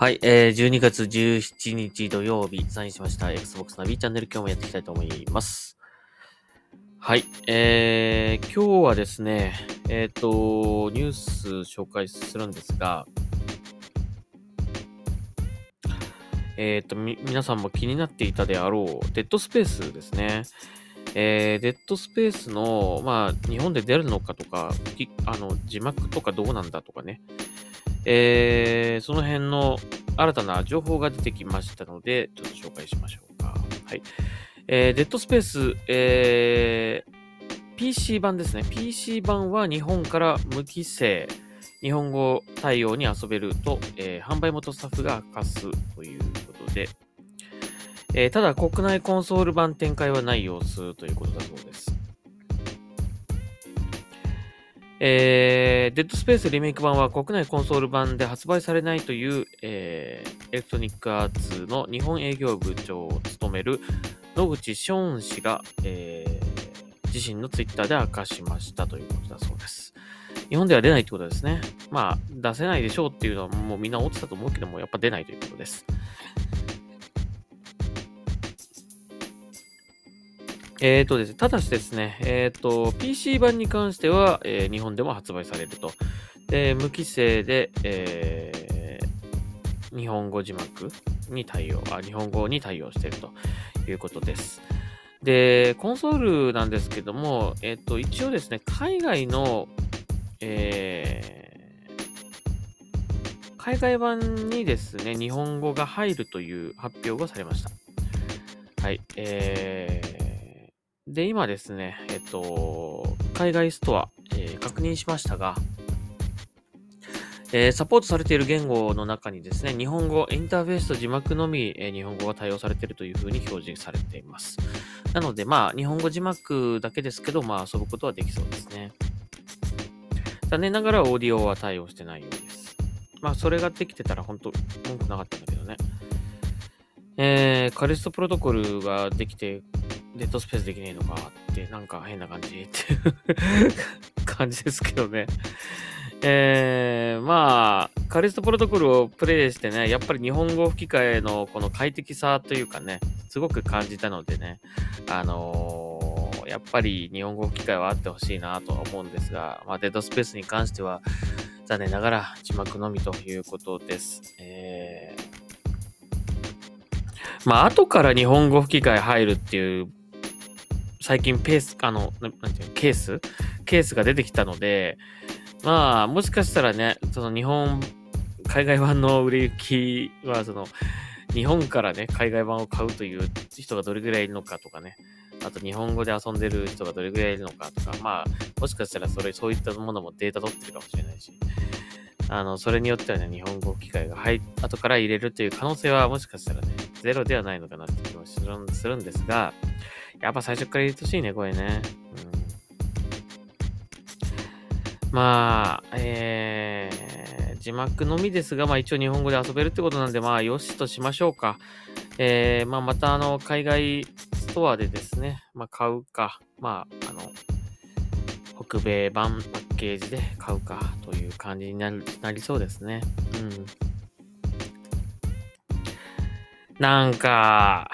はい、えー、12月17日土曜日、サインしました Xbox ナビチャンネル今日もやっていきたいと思います。はい、えー、今日はですね、えっ、ー、と、ニュース紹介するんですが、えっ、ー、と、み、皆さんも気になっていたであろう、デッドスペースですね。えー、デッドスペースの、まあ、日本で出るのかとか、あの、字幕とかどうなんだとかね、えー、その辺の新たな情報が出てきましたので、ちょっと紹介しましょうか。はい。えー、デッドスペース、えー、PC 版ですね。PC 版は日本から無規制、日本語対応に遊べると、えー、販売元スタッフが明かすということで、えー、ただ国内コンソール版展開はない様子ということだそうです。えー、デッドスペースリメイク版は国内コンソール版で発売されないという、えー、エレクトニックアーツの日本営業部長を務める野口ション氏が、えー、自身のツイッターで明かしましたということだそうです。日本では出ないってことですね。まあ、出せないでしょうっていうのはもうみんな思ってたと思うけども、やっぱ出ないということです。えっ、ー、とですね、ただしですね、えっ、ー、と、PC 版に関しては、えー、日本でも発売されると。で、無規制で、えー、日本語字幕に対応あ、日本語に対応しているということです。で、コンソールなんですけども、えっ、と、一応ですね、海外の、えー、海外版にですね、日本語が入るという発表がされました。はい。えーで、今ですね、えっと、海外ストア、えー、確認しましたが、えー、サポートされている言語の中にですね、日本語、インターフェースと字幕のみ、えー、日本語が対応されているというふうに表示されています。なので、まあ、日本語字幕だけですけど、まあ、遊ぶことはできそうですね。残念ながら、オーディオは対応してないようです。まあ、それができてたら、本当文句なかったんだけどね。えー、カリストプロトコルができて、デッドスペースできねえのかって、なんか変な感じっていう 感じですけどね。えー、まあ、カリストプロトコルをプレイしてね、やっぱり日本語吹き替えのこの快適さというかね、すごく感じたのでね、あのー、やっぱり日本語吹き替えはあってほしいなとは思うんですが、まあ、デッドスペースに関しては、残念ながら字幕のみということです。えーまあ、後から日本語吹き替え入るっていう最近ペース、あの、なんていうの、ケース？ケースが出てきたので、まあ、もしかしたらね、その日本、海外版の売れ行きは、その、日本からね、海外版を買うという人がどれぐらいいるのかとかね、あと日本語で遊んでる人がどれぐらいいるのかとか、まあ、もしかしたらそれ、そういったものもデータ取ってるかもしれないし、あの、それによってはね、日本語機会が入後から入れるという可能性はもしかしたらね、ゼロではないのかなって気もするんですが、やっぱ最初から入れてほしいね、これね。うん、まあ、えー、字幕のみですが、まあ一応日本語で遊べるってことなんで、まあよしとしましょうか。えー、まあまたあの、海外ストアでですね、まあ買うか、まあ、あの、北米版パッケージで買うかという感じになるなりそうですね。うん。なんか、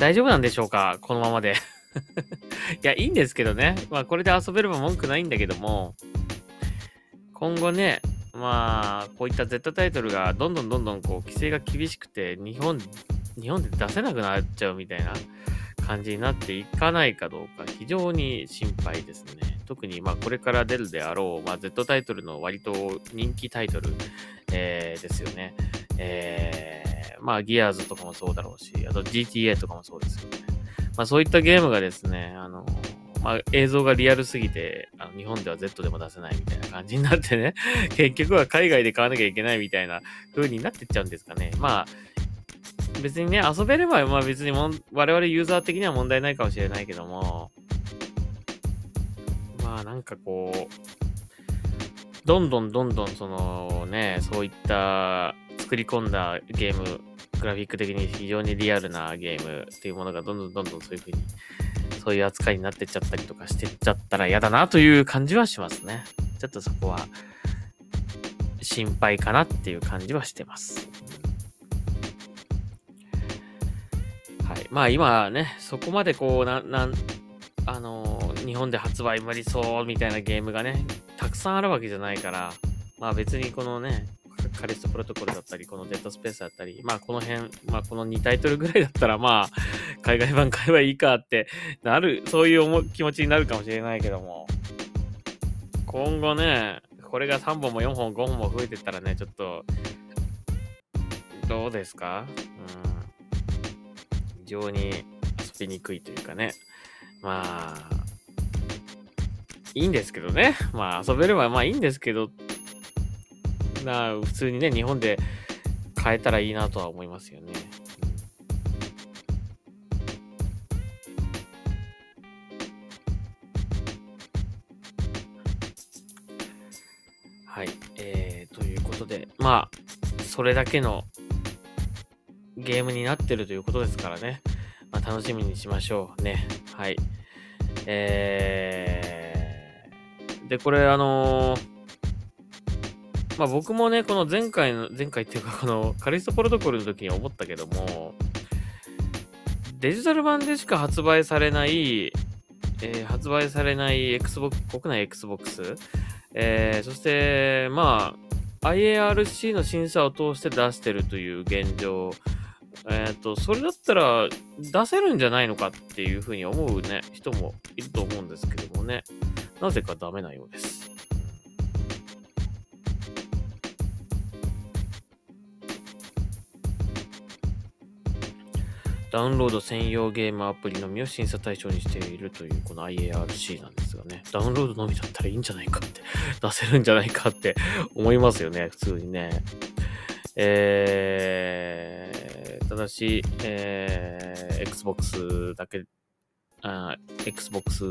大丈夫なんでしょうか？このままで いや、いいんですけどね。まあ、これで遊べれば文句ないんだけども、今後ね、まあ、こういった Z タイトルがどんどんどんどんこう規制が厳しくて、日本、日本で出せなくなっちゃうみたいな感じになっていかないかどうか、非常に心配ですね。特に、まあ、これから出るであろう、まあ、Z タイトルの割と人気タイトル、えー、ですよね。えーまあ、ギアーズとかもそうだろうし、あと GTA とかもそうですよね。まあ、そういったゲームがですね、あの、まあ、映像がリアルすぎて、あの日本では Z でも出せないみたいな感じになってね、結局は海外で買わなきゃいけないみたいな風になってっちゃうんですかね。まあ、別にね、遊べれば、まあ別にも我々ユーザー的には問題ないかもしれないけども、まあなんかこう、どんどんどんどんそのね、そういった作り込んだゲームグラフィック的に非常にリアルなゲームっていうものがどんどんどんどんそういう風に、そういう扱いになってっちゃったりとかしてっちゃったら嫌だなという感じはしますね。ちょっとそこは、心配かなっていう感じはしてます。はい。まあ今ね、そこまでこう、な、なん、あの日本で発売無理そうみたいなゲームがね、たくさんあるわけじゃないから、まあ別にこのね、カリストプロトコルだったり、このデッドスペースだったり、まあこの辺、まあこの2タイトルぐらいだったら、まあ、海外版買えばいいかってなる、そういう気持ちになるかもしれないけども、今後ね、これが3本も4本、5本も増えてったらね、ちょっと、どうですか？うん。非常に遊びにくいというかね。まあ、いいんですけどね。まあ遊べればまあいいんですけど、な普通にね、日本で買えたらいいなとは思いますよね。はい。えー、ということで、まあ、それだけのゲームになってるということですからね。まあ、楽しみにしましょうね。はい。えー、で、これあのーまあ僕もね、この前回の、前回っていうかこのカリストプロトコルの時に思ったけども、デジタル版でしか発売されない、えー、発売されない Xbox、国内 Xbox、えー、そして、まあ、IARC の審査を通して出してるという現状、えっ、ー、と、それだったら出せるんじゃないのかっていうふうに思うね、人もいると思うんですけどもね、なぜかダメなようです。ダウンロード専用ゲームアプリのみを審査対象にしているというこの IARC なんですがね、ダウンロードのみだったらいいんじゃないかって、出せるんじゃないかって 思いますよね、普通にね。えー、ただし、えー、Xbox だけ、あ Xbox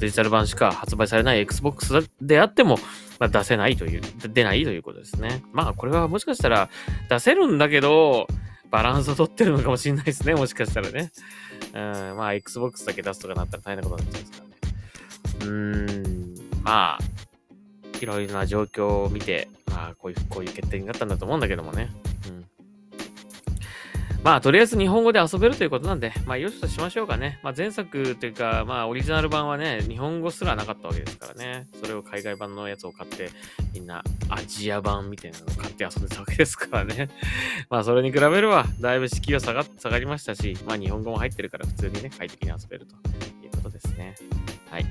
デジタル版しか発売されない Xbox であっても、まあ、出せないという、出ないということですね。まあこれはもしかしたら出せるんだけど、バランスを取ってるのかもしれないですね。もしかしたらね。うん、まあ、Xbox だけ出すとかなったら大変なことになっちゃうんですからね。うーん、まあ、いろいろな状況を見て、まあ、こういう、こういう決定になったんだと思うんだけどもね。まあ、とりあえず日本語で遊べるということなんで、まあ、よしとしましょうかね。まあ、前作というか、まあ、オリジナル版はね、日本語すらなかったわけですからね。それを海外版のやつを買って、みんなアジア版みたいなのを買って遊んでたわけですからね。まあ、それに比べれば、だいぶ敷居は下が下がりましたし、まあ、日本語も入ってるから普通にね、快適に遊べるということですね。はい。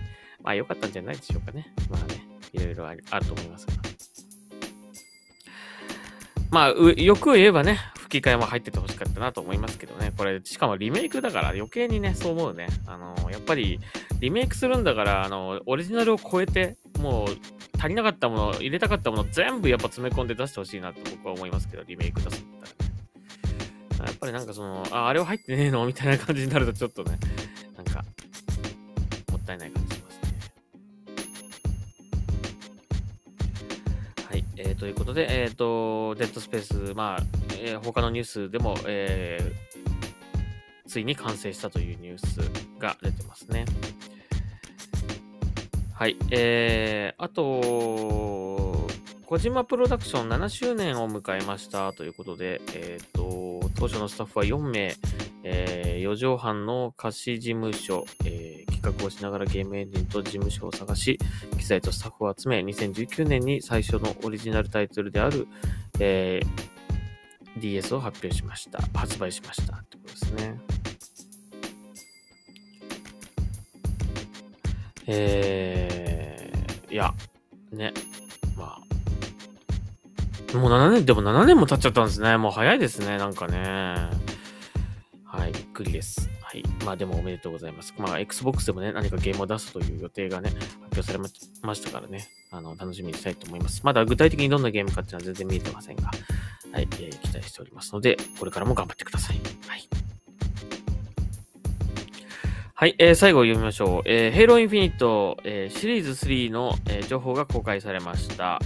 まあ、良かったんじゃないでしょうかね。まあね、いろいろあると思いますが。まあ、よく言えばね、吹き替えも入っててほしかったなと思いますけどね。これ、しかもリメイクだから余計にね、そう思うね。あの、やっぱり、リメイクするんだから、あの、オリジナルを超えて、もう、足りなかったもの、入れたかったもの全部やっぱ詰め込んで出してほしいなと僕は思いますけど、リメイク出すんだったらね。やっぱりなんかその、あ、あれは入ってねえの？みたいな感じになるとちょっとね、なんか、もったいない感ということで、えっ、ー、と、デッドスペース、まあ、えー、他のニュースでも、えー、ついに完成したというニュースが出てますね。はい。えー、あと、小島プロダクション7周年を迎えましたということで、えっ、ー、と、当初のスタッフは4名、えー、4畳半の貸し事務所、えー、企画をしながらゲームエンジンと事務所を探し、機材とスタッフを集め、2019年に最初のオリジナルタイトルである、えー、DS を発表しました。発売しました。ってことですね。えー、いや、ね、まあ、もう7年、でも7年も経っちゃったんですね。もう早いですね、なんかね。はい、びっくりです。はい。まあでもおめでとうございます。まあ Xbox でもね、何かゲームを出すという予定がね、発表されましたからね、あの、楽しみにしたいと思います。まだ具体的にどんなゲームかっていうのは全然見えてませんが、はい、えー、期待しておりますので、これからも頑張ってください。はい。はい、えー、最後読みましょう。えー、ヘイローインフィニット、えー、シリーズ3の、えー、情報が公開されました。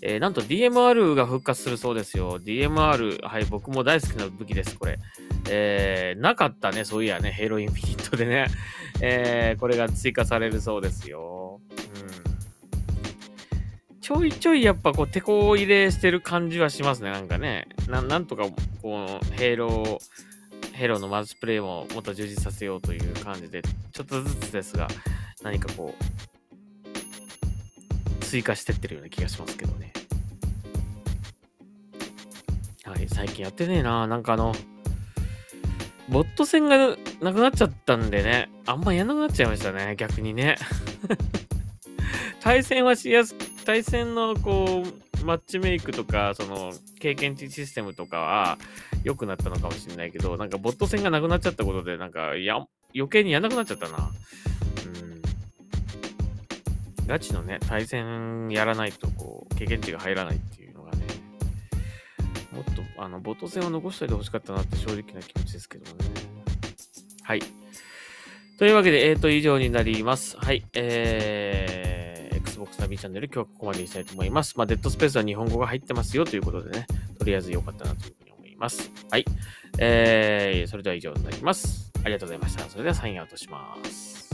えー、なんと DMR が復活するそうですよ。DMR、はい、僕も大好きな武器です、これ。えー、なかったね、そういやね、ヘロインフィニットでね。えー、これが追加されるそうですよ。うんちょいちょいやっぱこう、手こ入れしてる感じはしますね、なんかね。ななんとか、こう、ヘイロー、ヘロのマルチプレイももっと充実させようという感じで、ちょっとずつですが、何かこう、追加してってるような気がしますけどね。はい、最近やってねえな。なんかあの、ボット戦がなくなっちゃったんでね、あんまやんなくなっちゃいましたね、逆にね。対戦はしやす、対戦のこう、マッチメイクとか、その、経験値システムとかは良くなったのかもしれないけど、なんかボット戦がなくなっちゃったことで、なんか、や、余計にやんなくなっちゃったな。うん。ガチのね、対戦やらないと、こう、経験値が入らないっていう、もっと、あの、ボト戦を残しておいてほしかったなって正直な気持ちですけどもね。はい。というわけで、えっ、ー、と、以上になります。はい。えー、Xbox ナビチャンネル、今日はここまでにしたいと思います。まあ、デッドスペースは日本語が入ってますよということでね、とりあえず良かったなというふうに思います。はい。えー、それでは以上になります。ありがとうございました。それではサインアウトします。